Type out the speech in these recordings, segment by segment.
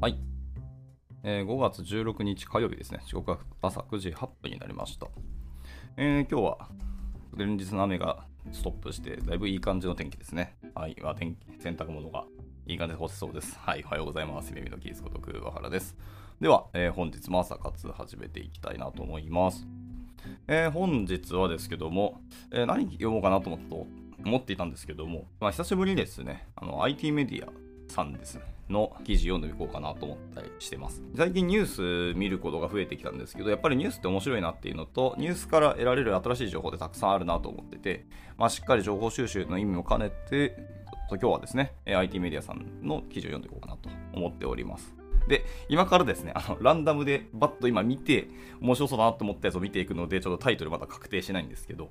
はい。えー5月16日火曜日ですね。時刻は朝9時8分になりました。えー今日は連日の雨がストップして、だいぶいい感じの天気ですね。はい。まあ、天気洗濯物がいい感じで干せそうです。はい。おはようございます。耳のキースこと桑原です。では、えー本日も朝活始めていきたいなと思います。えー本日はですけども、えー何読もうかなと思っと思っていたんですけども、まあ、久しぶりにですね、あの IT メディアさんですね、の記事読んでいこうかなと思ったりしてます。最近ニュース見ることが増えてきたんですけど、やっぱりニュースって面白いなっていうのと、ニュースから得られる新しい情報ってたくさんあるなと思ってて、まあ、しっかり情報収集の意味も兼ねて、今日はですね、IT メディアさんの記事を読んでいこうかなと思っております。で、今からですね、あの、ランダムでバッと今見て、面白そうだなと思ったやつを見ていくので、ちょっとタイトルまだ確定しないんですけど、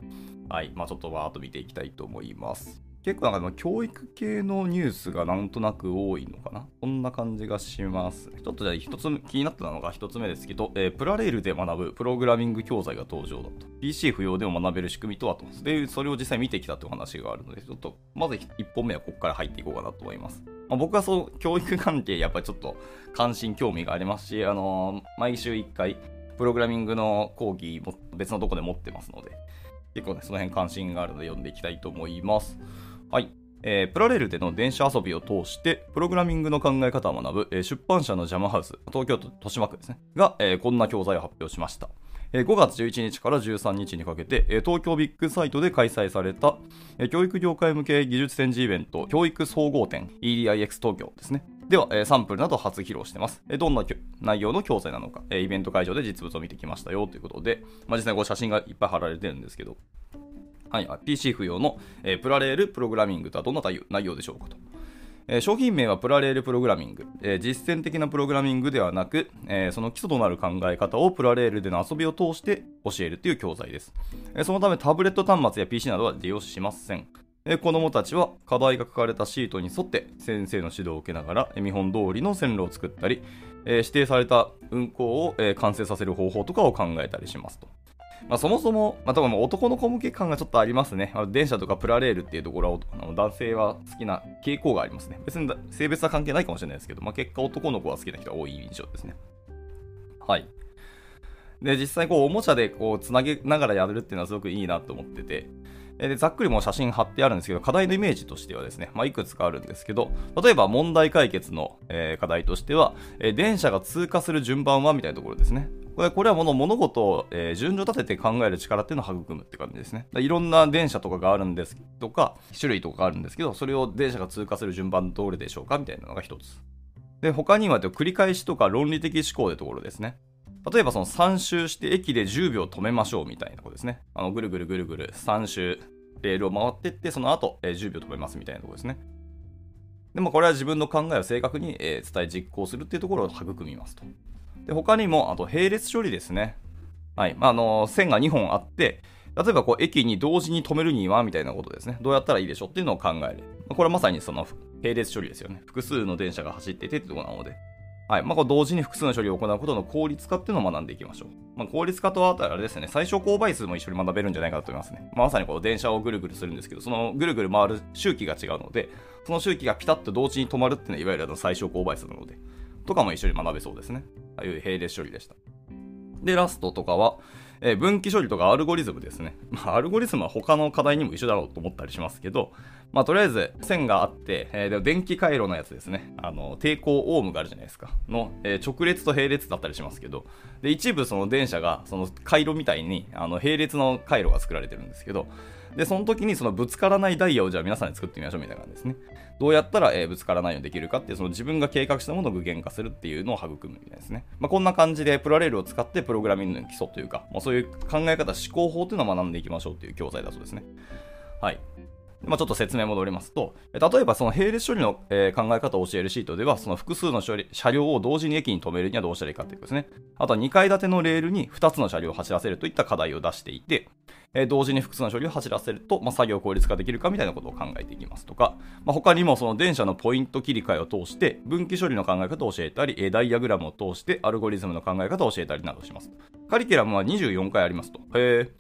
はい、まあちょっとバーっと見ていきたいと思います。結構なんかまあ教育系のニュースがなんとなく多いのかな？そんな感じがします。ちょっとじゃあ一つ気になったのが一つ目ですけど、えープラレールで学ぶプログラミング教材が登場だと。PC 不要でも学べる仕組みとはと。で、それを実際見てきたという話があるので、ちょっとまず一本目はここから入っていこうかなと思います。まあ、僕はそう、教育関係やっぱりちょっと関心興味がありますし、あのー毎週1回、プログラミングの講義も別のとこで持ってますので、結構ね、その辺関心があるので読んでいきたいと思います。はい。えープラレールでの電車遊びを通して、プログラミングの考え方を学ぶ、えー出版社のジャマハウス、東京都豊島区ですね、が、えーこんな教材を発表しました。えー5月11日から13日にかけて、えー東京ビッグサイトで開催された、えー教育業界向け技術展示イベント、教育総合展 EDIX 東京ですね。では、サンプルなど初披露してます。どんな内容の教材なのか、イベント会場で実物を見てきましたよということで、まあ、実際写真がいっぱい貼られてるんですけど、はい、PC 不要の、えープラレールプログラミングとはどんな内容でしょうかと。えー商品名はプラレールプログラミング、えー実践的なプログラミングではなく、えーその基礎となる考え方をプラレールでの遊びを通して教えるという教材です、えーそのためタブレット端末や PC などは利用しません、えー子どもたちは課題が書かれたシートに沿って先生の指導を受けながら見本通りの線路を作ったり、えー指定された運行を、えー完成させる方法とかを考えたりしますと。まあ、そもそも、まあ、多分男の子向け感がちょっとありますね。あ電車とかプラレールっていうところはあの男性は好きな傾向がありますね。別に性別は関係ないかもしれないですけど、まあ、結果男の子は好きな人が多い印象ですね。はい。で、実際こう、おもちゃでこう、つなげながらやるっていうのはすごくいいなと思ってて、でざっくりもう写真貼ってあるんですけど、課題のイメージとしてはですね、まあ、いくつかあるんですけど、例えば問題解決の、え課題としては、え電車が通過する順番はみたいなところですね。これこれはもの物事を、え順序立てて考える力っていうのを育むって感じですね。いろんな電車とかがあるんですとか、種類とかがあるんですけど、それを電車が通過する順番どれでしょうかみたいなのが一つ。で、他には繰り返しとか論理的思考でところですね。例えばその3周して駅で10秒止めましょうみたいなことですね。あのぐるぐるぐるぐる3周レールを回ってって、その後、え10秒止めますみたいなところですね。でもこれは自分の考えを正確に、え伝え実行するっていうところを育みますと。で他にも、あと並列処理ですね。はい。まあ、あの線が2本あって、例えばこう駅に同時に止めるにはみたいなことですね。どうやったらいいでしょうっていうのを考える。これはまさにその並列処理ですよね。複数の電車が走っててってところなので。はい。まあ、こう同時に複数の処理を行うことの効率化っていうのを学んでいきましょう。まあ、効率化とはあとあれですね、最小公倍数も一緒に学べるんじゃないかなと思いますね。まあ、まさにこう電車をぐるぐるするんですけど、そのぐるぐる回る周期が違うので、その周期がピタッと同時に止まるっていうのは、いわゆるあの最小公倍数なので、とかも一緒に学べそうですね。ああいう並列処理でした。で、ラストとかは、えー分岐処理とかアルゴリズムですね。まあ、アルゴリズムは他の課題にも一緒だろうと思ったりしますけど、まあ、とりあえず線があって、えーで電気回路のやつですね。あの、抵抗オームがあるじゃないですか。の、えー直列と並列だったりしますけど、で、一部その電車が、その回路みたいに、あの、並列の回路が作られてるんですけど、で、その時にそのぶつからないダイヤをじゃあ皆さんで作ってみましょうみたいな感じですね。どうやったら、えーぶつからないようにできるかっていう、その自分が計画したものを具現化するっていうのを育むみたいですね。まあ、こんな感じでプラレールを使ってプログラミングの基礎というか、そういう考え方、思考法というのを学んでいきましょうという教材だそうですね。はい。まあ、ちょっと説明戻りますと、例えばその並列処理の、考え方を教えるシートでは、その複数の処理車両を同時に駅に止めるにはどうしたらいいかということですね。あとは2階建てのレールに2つの車両を走らせるといった課題を出していて、同時に複数の処理を走らせると、まあ、作業効率化できるかみたいなことを考えていきますとか、まあ、他にもその電車のポイント切り替えを通して分岐処理の考え方を教えたり、ダイアグラムを通してアルゴリズムの考え方を教えたりなどします。カリキュラムは24回ありますと。へ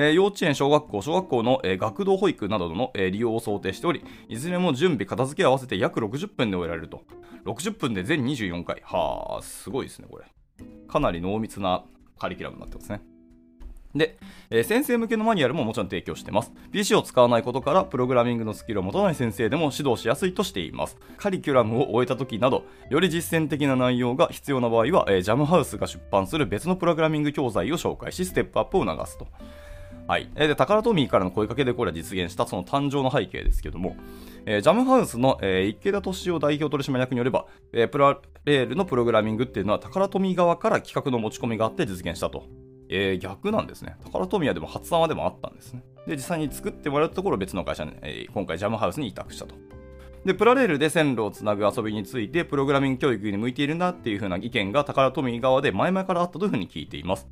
えー、幼稚園、小学校、小学校の、えー、学童保育などの、えー、利用を想定しており、いずれも準備、片付け合わせて約60分で終えられると。60分で全24回。はあ、すごいですね、これ。かなり濃密なカリキュラムになってますね。で、えー、先生向けのマニュアルももちろん提供してます。PC を使わないことから、プログラミングのスキルを持たない先生でも指導しやすいとしています。カリキュラムを終えた時など、より実践的な内容が必要な場合は、えー、ジャムハウスが出版する別のプログラミング教材を紹介し、ステップアップを促すと。はい。で、タカラトミーからの声かけでこれは実現したその誕生の背景ですけども、えー、ジャムハウスの、えー、池田敏夫代表取締役によれば、えー、プラレールのプログラミングっていうのはタカラトミー側から企画の持ち込みがあって実現したと。えー、逆なんですね。タカラトミヤでも発案はでもあったんですね。で、実際に作ってもらうところ別の会社に、えー、今回ジャムハウスに委託したと。で、プラレールで線路をつなぐ遊びについて、プログラミング教育に向いているんだっていう風な意見がタカラトミー側で前々からあったというふうに聞いています。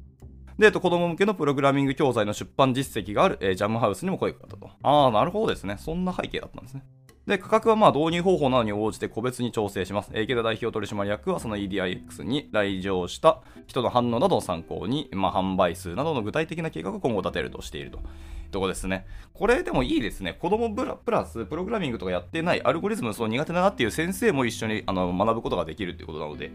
で、子供向けのプログラミング教材の出版実績がある、えー、ジャムハウスにも声がかかったと。ああ、なるほどですね。そんな背景だったんですね。で、価格はまあ導入方法などに応じて個別に調整します。池田代表取締役はその EDIX に来場した人の反応などを参考に、まあ、販売数などの具体的な計画を今後立てるとしていると。とこですね。これでもいいですね。子供プラプラス、プログラミングとかやってない、アルゴリズムそう苦手だなっていう先生も一緒にあの学ぶことができるっていうことなので、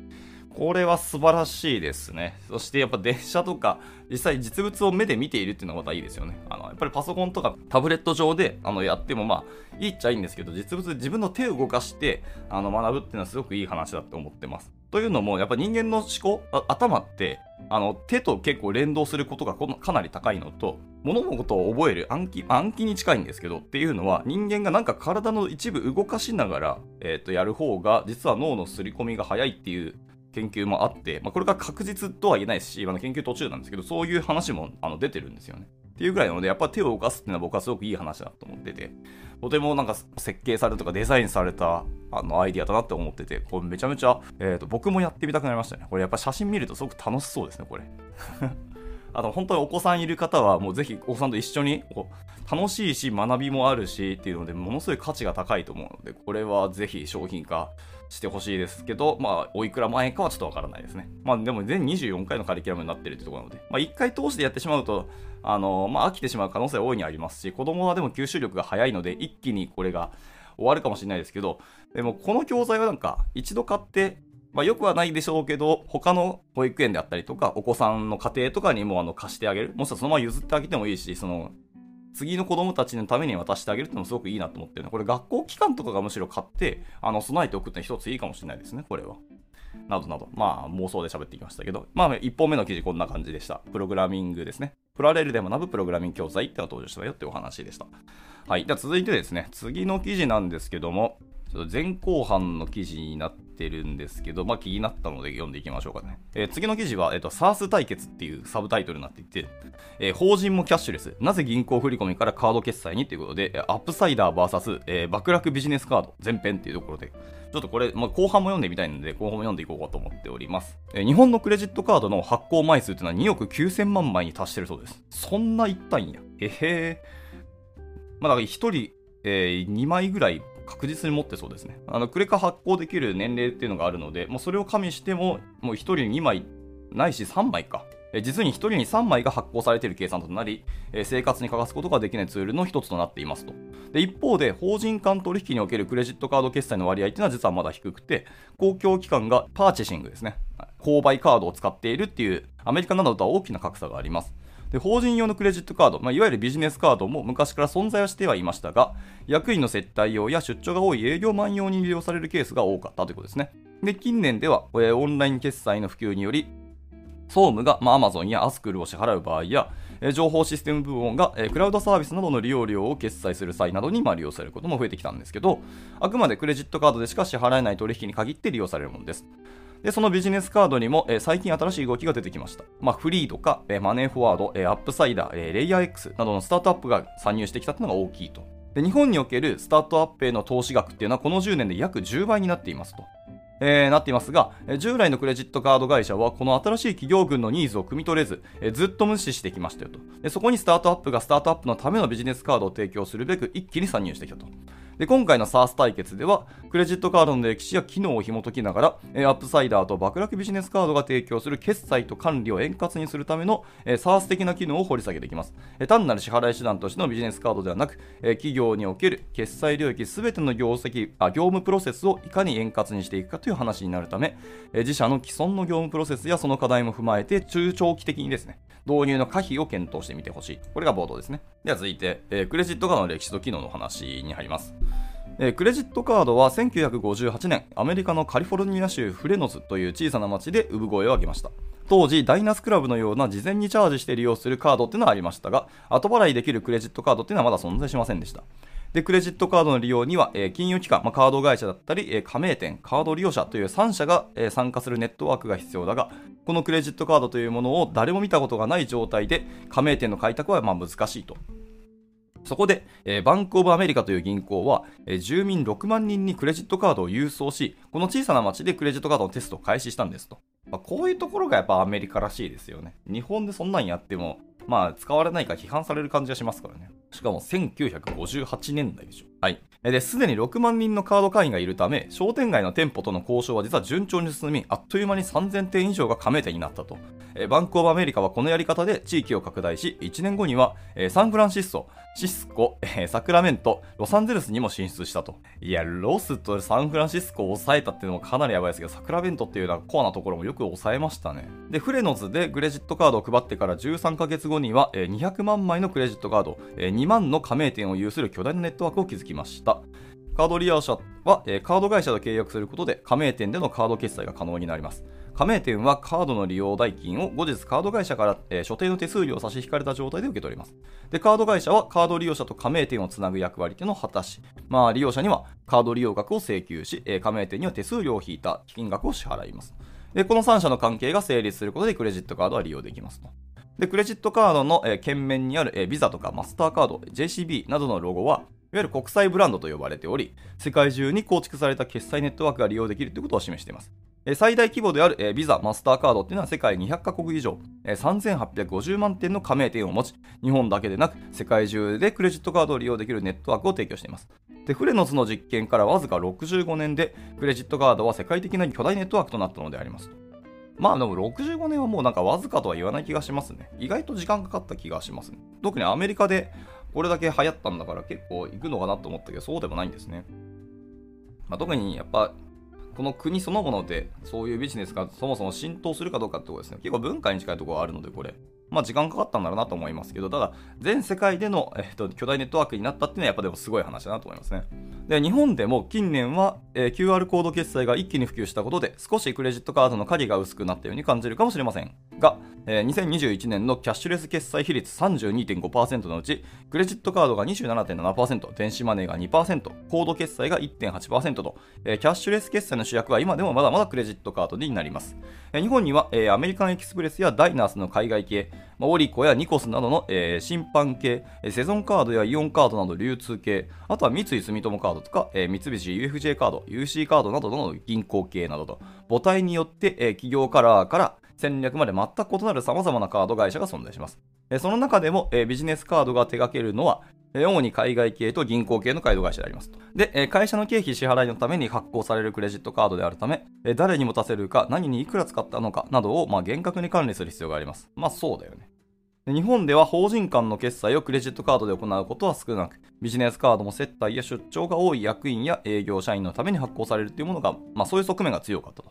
これは素晴らしいですね。そしてやっぱ電車とか、実際実物を目で見ているっていうのがまたいいですよね。あの、やっぱりパソコンとかタブレット上であのやってもまあ、いいっちゃいいんですけど、実物自分の手を動かしてあの学ぶっていうのはすごくいい話だって思ってます。というのも、やっぱ人間の思考、頭って、あの、手と結構連動することがかなり高いのと、物事を覚える暗記、暗記に近いんですけど、っていうのは、人間がなんか体の一部動かしながら、えっ、ー、と、やる方が、実は脳の刷り込みが早いっていう研究もあって、まあ、これが確実とは言えないし、今の研究途中なんですけど、そういう話もあの出てるんですよね。っていうぐらいなので、やっぱ手を動かすっていうのは僕はすごくいい話だと思ってて、とてもなんか設計されるとかデザインされたあのアイディアだなって思ってて、これめちゃめちゃ、えーと、僕もやってみたくなりましたね。これやっぱ写真見るとすごく楽しそうですね、これ。あと本当にお子さんいる方はもうぜひお子さんと一緒にこう楽しいし学びもあるしっていうのでものすごい価値が高いと思うのでこれはぜひ商品化してほしいですけど、まあ、おいくら万円かはちょっとわからないですね。まあ、でも全24回のカリキュラムになってるってところなので、まあ、1回通してやってしまうと、あの、まあ、飽きてしまう可能性は大いにありますし、子供はでも吸収力が早いので、一気にこれが終わるかもしれないですけど、でもこの教材はなんか、一度買って、まあ、よくはないでしょうけど、他の保育園であったりとか、お子さんの家庭とかにもあの貸してあげる。もしくはそのまま譲ってあげてもいいし、その、次の子供たちのために渡してあげるってのもすごくいいなと思ってるのこれ学校機関とかがむしろ買って、あの、備えておくって一ついいかもしれないですね、これは。などなど、まあ妄想で喋ってきましたけど、まあ1本目の記事こんな感じでした。プログラミングですね。プラレールで学ぶプログラミング教材ってのが登場したよってお話でした。はい。では続いてですね、次の記事なんですけども、ちょっと前後半の記事になってるんですけど、まあ気になったので読んでいきましょうかね。えー、次の記事は、えっ、ー、と、SARS 対決っていうサブタイトルになっていて、えー、法人もキャッシュレス、なぜ銀行振込からカード決済にということで、 UPSIDER VS、えー、バクラクビジネスカード前編っていうところで、ちょっとこれ、まあ、後半も読んでみたいので、後半も読んでいこうかと思っております。えー、日本のクレジットカードの発行枚数っていうのは2億9000万枚に達してるそうです。そんないったんや。へへまあ、だから1人、えー、2枚ぐらい確実に持ってそうですね。あの、クレカ発行できる年齢っていうのがあるので、もうそれを加味しても、もう1人に2枚、ないし3枚か。実に1人に3枚が発行されている計算となり、生活に欠かすことができないツールの一つとなっていますと。で一方で、法人間取引におけるクレジットカード決済の割合というのは実はまだ低くて、公共機関がパーチェシングですね。購買カードを使っているっていう、アメリカなどとは大きな格差があります。で法人用のクレジットカード、まあ、いわゆるビジネスカードも昔から存在はしてはいましたが、役員の接待用や出張が多い営業マン用に利用されるケースが多かったということですね。で、近年では、えー、オンライン決済の普及により、総務が、まあ、Amazon や Ascl を支払う場合や、えー、情報システム部門が、えー、クラウドサービスなどの利用料を決済する際などに、まあ、利用されることも増えてきたんですけど、あくまでクレジットカードでしか支払えない取引に限って利用されるものです。で、そのビジネスカードにも、えー、最近新しい動きが出てきました。まあ、 freee とか、えー、マネーフォワード、えー、 UPSIDER、えー、 LayerX などのスタートアップが参入してきたというのが大きいと。で、日本におけるスタートアップへの投資額っていうのはこの10年で約10倍になっていますと。えー、なっていますが、従来のクレジットカード会社はこの新しい企業群のニーズを汲み取れず、えー、ずっと無視してきましたよとで。そこにスタートアップがスタートアップのためのビジネスカードを提供するべく一気に参入してきたと。で、今回の SARS 対決では、クレジットカードの歴史や機能を紐解きながら、え UPSIDER とバクラクビジネスカードが提供する決済と管理を円滑にするための、え SARS 的な機能を掘り下げていきます。え単なる支払い手段としてのビジネスカードではなく、え企業における決済領域すべての業績あ業務プロセスをいかに円滑にしていくかという話になるため、え自社の既存の業務プロセスやその課題も踏まえて中長期的にですね、導入の可否を検討してみてほしい。これが冒頭ですね。では続いて、えクレジットカードの歴史と機能の話に入ります。えクレジットカードは1958年、アメリカのカリフォルニア州フレノズという小さな町で産声を上げました。当時、ダイナスクラブのような事前にチャージして利用するカードっていうのはありましたが、後払いできるクレジットカードっていうのはまだ存在しませんでした。で、クレジットカードの利用には、えー、金融機関、まあ、カード会社だったり、えー、加盟店、カード利用者という3社が、えー、参加するネットワークが必要だが、このクレジットカードというものを誰も見たことがない状態で、加盟店の開拓はま難しいと。そこで、えー、バンクオブアメリカという銀行は、えー、住民6万人にクレジットカードを郵送し、この小さな町でクレジットカードのテストを開始したんですと。まあ、こういうところがやっぱアメリカらしいですよね。日本でそんなんやっても、まあ、使われないか批判される感じがしますからね。しかも1958年代でしょ。はい。で、すでに6万人のカード会員がいるため、商店街の店舗との交渉は実は順調に進み、あっという間に3000店以上が加盟店になったと。えバンクオブアメリカはこのやり方で地域を拡大し、1年後には、えサンフランシスコ、シスコ、えサクラメント、ロサンゼルスにも進出したと。いや、ロスとサンフランシスコを抑えたっていうのもかなりやばいですけど、サクラメントっていうのはコアなところもよく抑えましたね。で、フレノズでクレジットカードを配ってから13ヶ月後には、え200万枚のクレジットカード、え2万の加盟店を有する巨大なネットワークを築きました。カード利用者は、えカード会社と契約することで加盟店でのカード決済が可能になります。加盟店はカードの利用代金を後日カード会社から、えー、所定の手数料を差し引かれた状態で受け取ります。で、カード会社はカード利用者と加盟店をつなぐ役割というのを果たし、まあ、利用者にはカード利用額を請求し、えー、加盟店には手数料を引いた金額を支払います。で、この3社の関係が成立することでクレジットカードは利用できますと。で、クレジットカードの、えー、券面にある、えー、ビザとかマスターカード、JCB などのロゴは、いわゆる国際ブランドと呼ばれており、世界中に構築された決済ネットワークが利用できるということを示しています。最大規模であるビザ、マスターカードっていうのは世界200カ国以上、3850万店の加盟店を持ち、日本だけでなく世界中でクレジットカードを利用できるネットワークを提供しています。で、フレノスの実験からわずか65年で、クレジットカードは世界的な巨大ネットワークとなったのであります。まあでも65年はもうなんかわずかとは言わない気がしますね。意外と時間かかった気がしますね。特にアメリカでこれだけ流行ったんだから結構行くのかなと思ったけど、そうでもないんですね。まあ、特にやっぱ、この国そのものでそういうビジネスがそもそも浸透するかどうかってことですね。結構文化に近いところがあるので、これ。まあ時間かかったんだろうなと思いますけど、ただ、全世界での、えっと、巨大ネットワークになったっていうのはやっぱでもすごい話だなと思いますね。で、日本でも近年は、えー、QR コード決済が一気に普及したことで、少しクレジットカードの鍵が薄くなったように感じるかもしれませんが、えー、2021年のキャッシュレス決済比率32.5%のうち、クレジットカードが27.7%、電子マネーが2%、コード決済が1.8%と、えー、キャッシュレス決済の主役は今でもまだまだクレジットカードになります。えー、日本には、えー、アメリカンエキスプレスやダイナースの海外系、まあ、オリコやニコスなどの、えー、審判系、セゾンカードやイオンカードなど流通系、あとは三井住友カードとか、えー、三菱 UFJ カード、UC カードなどの銀行系などと、母体によって、えー、企業カラーから戦略まで全く異なる様々なカード会社が存在します。その中でもビジネスカードが手掛けるのは、主に海外系と銀行系のカード会社でありますと。で、会社の経費支払いのために発行されるクレジットカードであるため、誰に持たせるか、何にいくら使ったのかなどを、まあ、厳格に管理する必要があります。まあそうだよね。日本では法人間の決済をクレジットカードで行うことは少なく、ビジネスカードも接待や出張が多い役員や営業社員のために発行されるというものが、まあそういう側面が強かったと。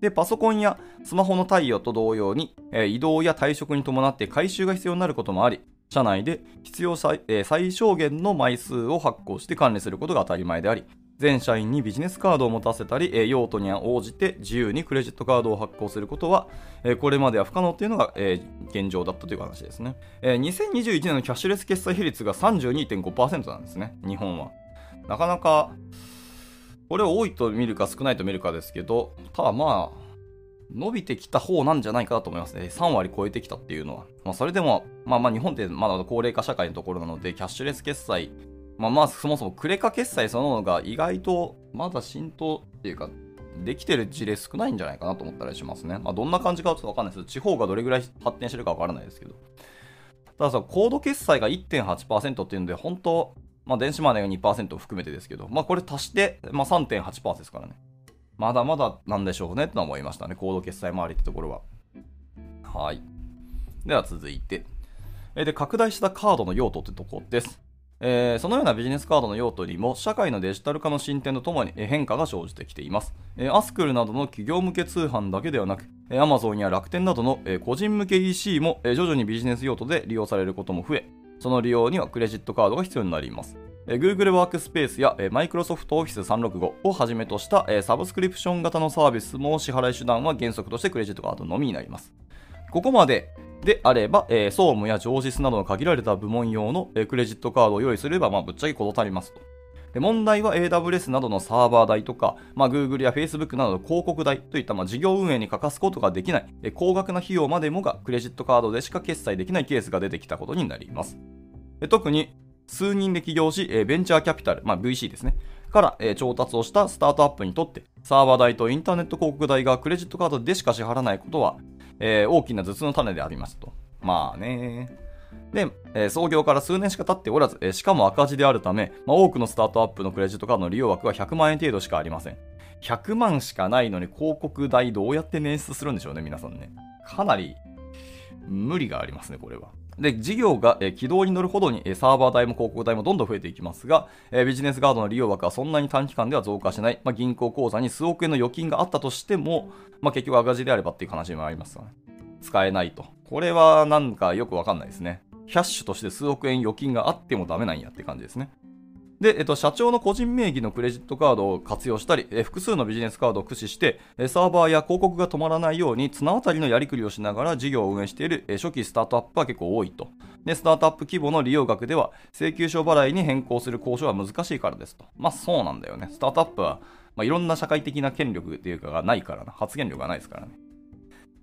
で、パソコンやスマホの貸与と同様に、移動や退職に伴って回収が必要になることもあり、社内で必要最,、えー、最小限の枚数を発行して管理することが当たり前であり、全社員にビジネスカードを持たせたり、えー、用途に応じて自由にクレジットカードを発行することは、えー、これまでは不可能というのが、えー、現状だったという話ですね、えー。2021年のキャッシュレス決済比率が32.5%なんですね、日本は。なかなか、これを多いと見るか少ないと見るかですけど、ただまあ、伸びてきた方なんじゃないかなと思いますね。3割超えてきたっていうのは。まあ、それでも、まあまあ日本ってまだ高齢化社会のところなので、キャッシュレス決済、まあまあそもそもクレカ決済そのものが意外とまだ浸透っていうか、できてる事例少ないんじゃないかなと思ったりしますね。まあどんな感じかちょっとわかんないですけど、地方がどれぐらい発展してるかわからないですけど。たださ、コード決済が1.8%っていうので、本当まあ、電子マネーが2%を含めてですけど、まあ、これ足して、まあ、3.8%ですからね。まだまだなんでしょうねと思いましたね。コード決済周りってところは。はい。では続いて。えで、拡大したカードの用途ってとこです。えー、そのようなビジネスカードの用途にも社会のデジタル化の進展とともに変化が生じてきています。えー、アスクルなどの企業向け通販だけではなく、えー、Amazon や楽天などの、え個人向け EC も、え徐々にビジネス用途で利用されることも増え、その利用にはクレジットカードが必要になります。Google ワークスペースや、Microsoft Office 365をはじめとした、サブスクリプション型のサービスも支払い手段は原則としてクレジットカードのみになります。ここまでであれば、総務や上実などの限られた部門用の、クレジットカードを用意すれば、まあ、ぶっちゃけ事足りますと。で問題は AWS などのサーバー代とか、まあ、Google や Facebook などの広告代といった、まあ、事業運営に欠かすことができない、高額な費用までもがクレジットカードでしか決済できないケースが出てきたことになります。特に数人で起業し、ベンチャーキャピタル、まあ、VC ですね、から、調達をしたスタートアップにとって、サーバー代とインターネット広告代がクレジットカードでしか支払わないことは、え、大きな頭痛の種でありますと。まあね。で、えー、創業から数年しか経っておらず、えー、しかも赤字であるため、まあ、多くのスタートアップのクレジットカードの利用枠は100万円程度しかありません。100万しかないのに広告代どうやって捻出するんでしょうね、皆さんね。かなり無理がありますね、これは。で、事業が、え軌道に乗るほどに、えサーバー代も広告代もどんどん増えていきますが、えビジネスガードの利用枠はそんなに短期間では増加しない。まあ、銀行口座に数億円の預金があったとしても、まあ、結局赤字であればっていう話もありますよね。使えないと。これはなんかよくわかんないですね。キャッシュとして数億円預金があってもダメなんやって感じですね。で、えっと、社長の個人名義のクレジットカードを活用したり、え複数のビジネスカードを駆使して、えサーバーや広告が止まらないように綱渡りのやりくりをしながら事業を運営している、え初期スタートアップは結構多いと。で、スタートアップ規模の利用額では、請求書払いに変更する交渉は難しいからですと。まあそうなんだよね。スタートアップは、まあ、いろんな社会的な権力っていうかがないからな。発言力がないですからね。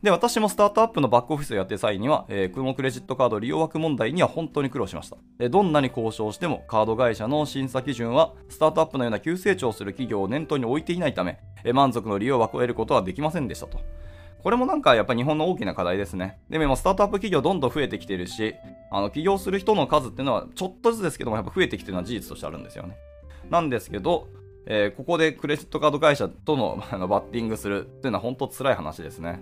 で、私もスタートアップのバックオフィスをやって際には、えー、このクレジットカード利用枠問題には本当に苦労しました。でどんなに交渉しても、カード会社の審査基準は、スタートアップのような急成長する企業を念頭に置いていないため、えー、満足の利用枠を得ることはできませんでしたと。これもなんかやっぱ日本の大きな課題ですね。でもスタートアップ企業どんどん増えてきてるし、あの起業する人の数っていうのはちょっとずつですけどもやっぱ増えてきてるのは事実としてあるんですよね。なんですけど、えー、ここでクレジットカード会社とのバッティングするっていうのは本当辛い話ですね。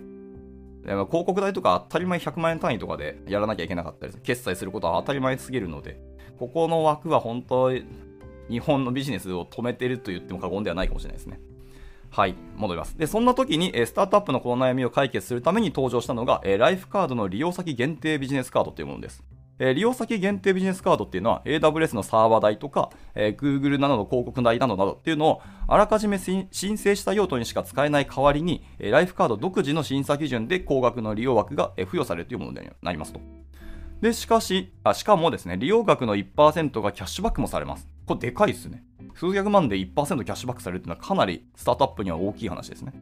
広告代とか当たり前100万円単位とかでやらなきゃいけなかったり決済することは当たり前すぎるので、ここの枠は本当日本のビジネスを止めてると言っても過言ではないかもしれないですね。はい、戻ります。で、そんな時に、スタートアップのこの悩みを解決するために登場したのが、ライフカードの利用先限定ビジネスカードというものです。えー、利用先限定ビジネスカードっていうのは AWS のサーバー代とか、えー、Google などの広告代などなどっていうのをあらかじめ申請した用途にしか使えない代わりに、えー、ライフカード独自の審査基準で高額の利用枠が、えー、付与されるというものになりますと。で、しかし、あしかもですね、利用額の1%がキャッシュバックもされます。これでかいですね。数百万で1%キャッシュバックされるっていうのはかなりスタートアップには大きい話ですね。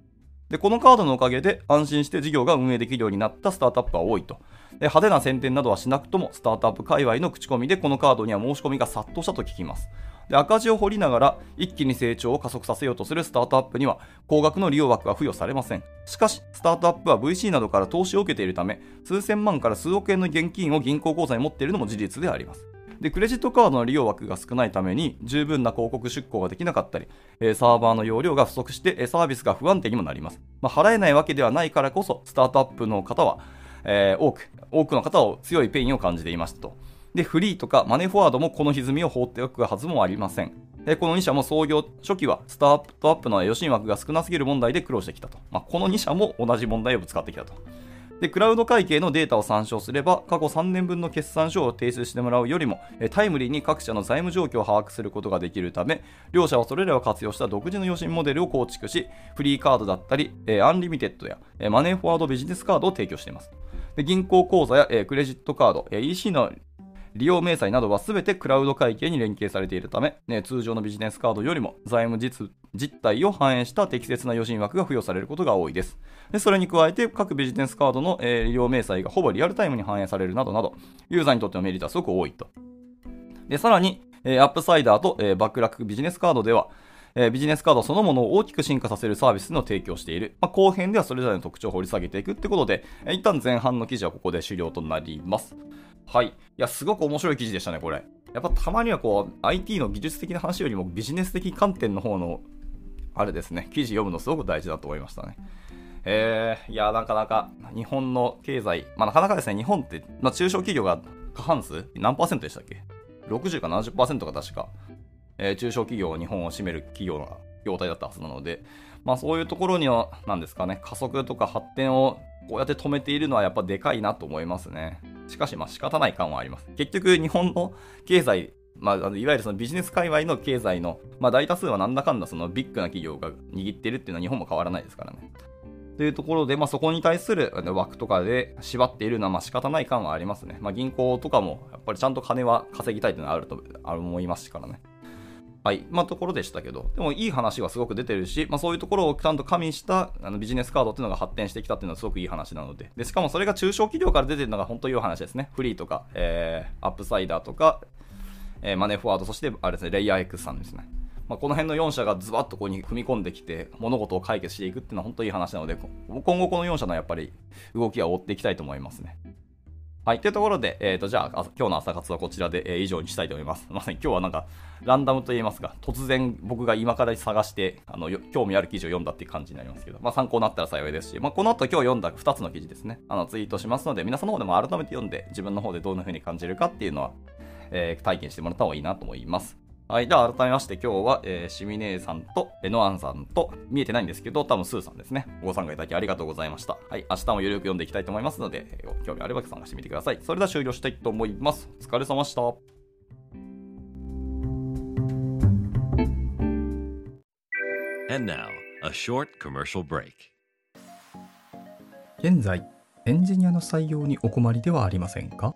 で、このカードのおかげで安心して事業が運営できるようになったスタートアップは多いと。で派手な宣伝などはしなくとも、スタートアップ界隈の口コミでこのカードには申し込みが殺到したと聞きます。で赤字を掘りながら一気に成長を加速させようとするスタートアップには高額の利用枠は付与されません。しかし、スタートアップは VC などから投資を受けているため、数千万から数億円の現金を銀行口座に持っているのも事実であります。で、クレジットカードの利用枠が少ないために、十分な広告出稿ができなかったり、えサーバーの容量が不足して、サービスが不安定にもなります。まあ、払えないわけではないからこそ、スタートアップの方は、えー、多く、多くの方を強いペインを感じていましたと。で、 freee とかマネーフォワードもこの歪みを放っておくはずもありません。でこの2社も創業初期はスタートアップの与信枠が少なすぎる問題で苦労してきたと。まあ、この2社も同じ問題をぶつかってきたと。で、クラウド会計のデータを参照すれば、過去3年分の決算書を提出してもらうよりも、タイムリーに各社の財務状況を把握することができるため、両社はそれらを活用した独自の与信モデルを構築し、freee カードだったり、アンリミテッドやマネーフォワードビジネスカードを提供しています。で銀行口座やクレジットカード、EC の利用明細などは全てクラウド会計に連携されているため、通常のビジネスカードよりも財務実実態を反映した適切な与信枠が付与されることが多いです。でそれに加えて、各ビジネスカードの、えー、利用明細がほぼリアルタイムに反映されるなどなど、ユーザーにとってのメリットはすごく多いと。でさらに、えー、 UPSIDER と、えー、バックラックビジネスカードでは、えー、ビジネスカードそのものを大きく進化させるサービスの提供している。まあ、後編ではそれぞれの特徴を掘り下げていくってことで、えー、一旦前半の記事はここで終了となります。はい。いや、すごく面白い記事でしたね、これ。やっぱたまにはこう IT の技術的な話よりもビジネス的観点の方のあれですね、記事読むのすごく大事だと思いましたね。えー、いや、なかなか日本の経済、まあ、なかなかですね、日本って、まあ、中小企業が過半数何パーセントでしたっけ ?60 か70%が確か、えー、中小企業、日本を占める企業の業態だったはずなので、まあそういうところには、なんですかね、加速とか発展をこうやって止めているのはやっぱでかいなと思いますね。しかし、まあ仕方ない感はあります。結局、日本の経済、まあ、あのいわゆるそのビジネス界隈の経済の、まあ大多数はなんだかんだそのビッグな企業が握ってるっていうのは日本も変わらないですからね。というところで、まあ、そこに対する枠とかで縛っているのはまあ仕方ない感はありますね。まあ、銀行とかもやっぱりちゃんと金は稼ぎたいというのはあると思いますからね。はい。まあ、ところでしたけど、でもいい話はすごく出てるし、まあ、そういうところをちゃんと加味したあのビジネスカードっていうのが発展してきたっていうのはすごくいい話なので、でしかもそれが中小企業から出てるのが本当にいい話ですね。フリーとか、えー、アップサイダーとか、えー、マネーフォワード、そして、あれですね、レイヤー X さんですね。まあ、この辺の4社がズバッとここに踏み込んできて、物事を解決していくっていうのは本当にいい話なので、今後この4社のやっぱり動きは追っていきたいと思いますね。はい。というところで、えっ、ー、と、じゃあ、今日の朝活はこちらで、えー、以上にしたいと思います。まさに今日はなんか、ランダムと言いますか、突然僕が今から探して、あの、興味ある記事を読んだっていう感じになりますけど、まあ参考になったら幸いですし、まあこの後今日読んだ2つの記事ですね、あの、ツイートしますので、皆さんの方でも改めて読んで、自分の方でどんな風に感じるかっていうのは、えー、体験してもらった方がいいなと思います。はい。では、改めまして今日は、えー、シミネーさんと、えノアンさんと、見えてないんですけど、多分スーさんですね。ご参加いただきありがとうございました。はい。明日もゆるく読んでいきたいと思いますので、えー、興味あれば参加してみてください。それでは終了したいと思います。お疲れ様でした。And now, a short commercial break. 現在、エンジニアの採用にお困りではありませんか？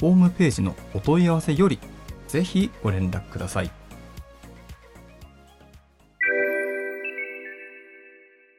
ホームページのお問い合わせよりぜひご連絡ください。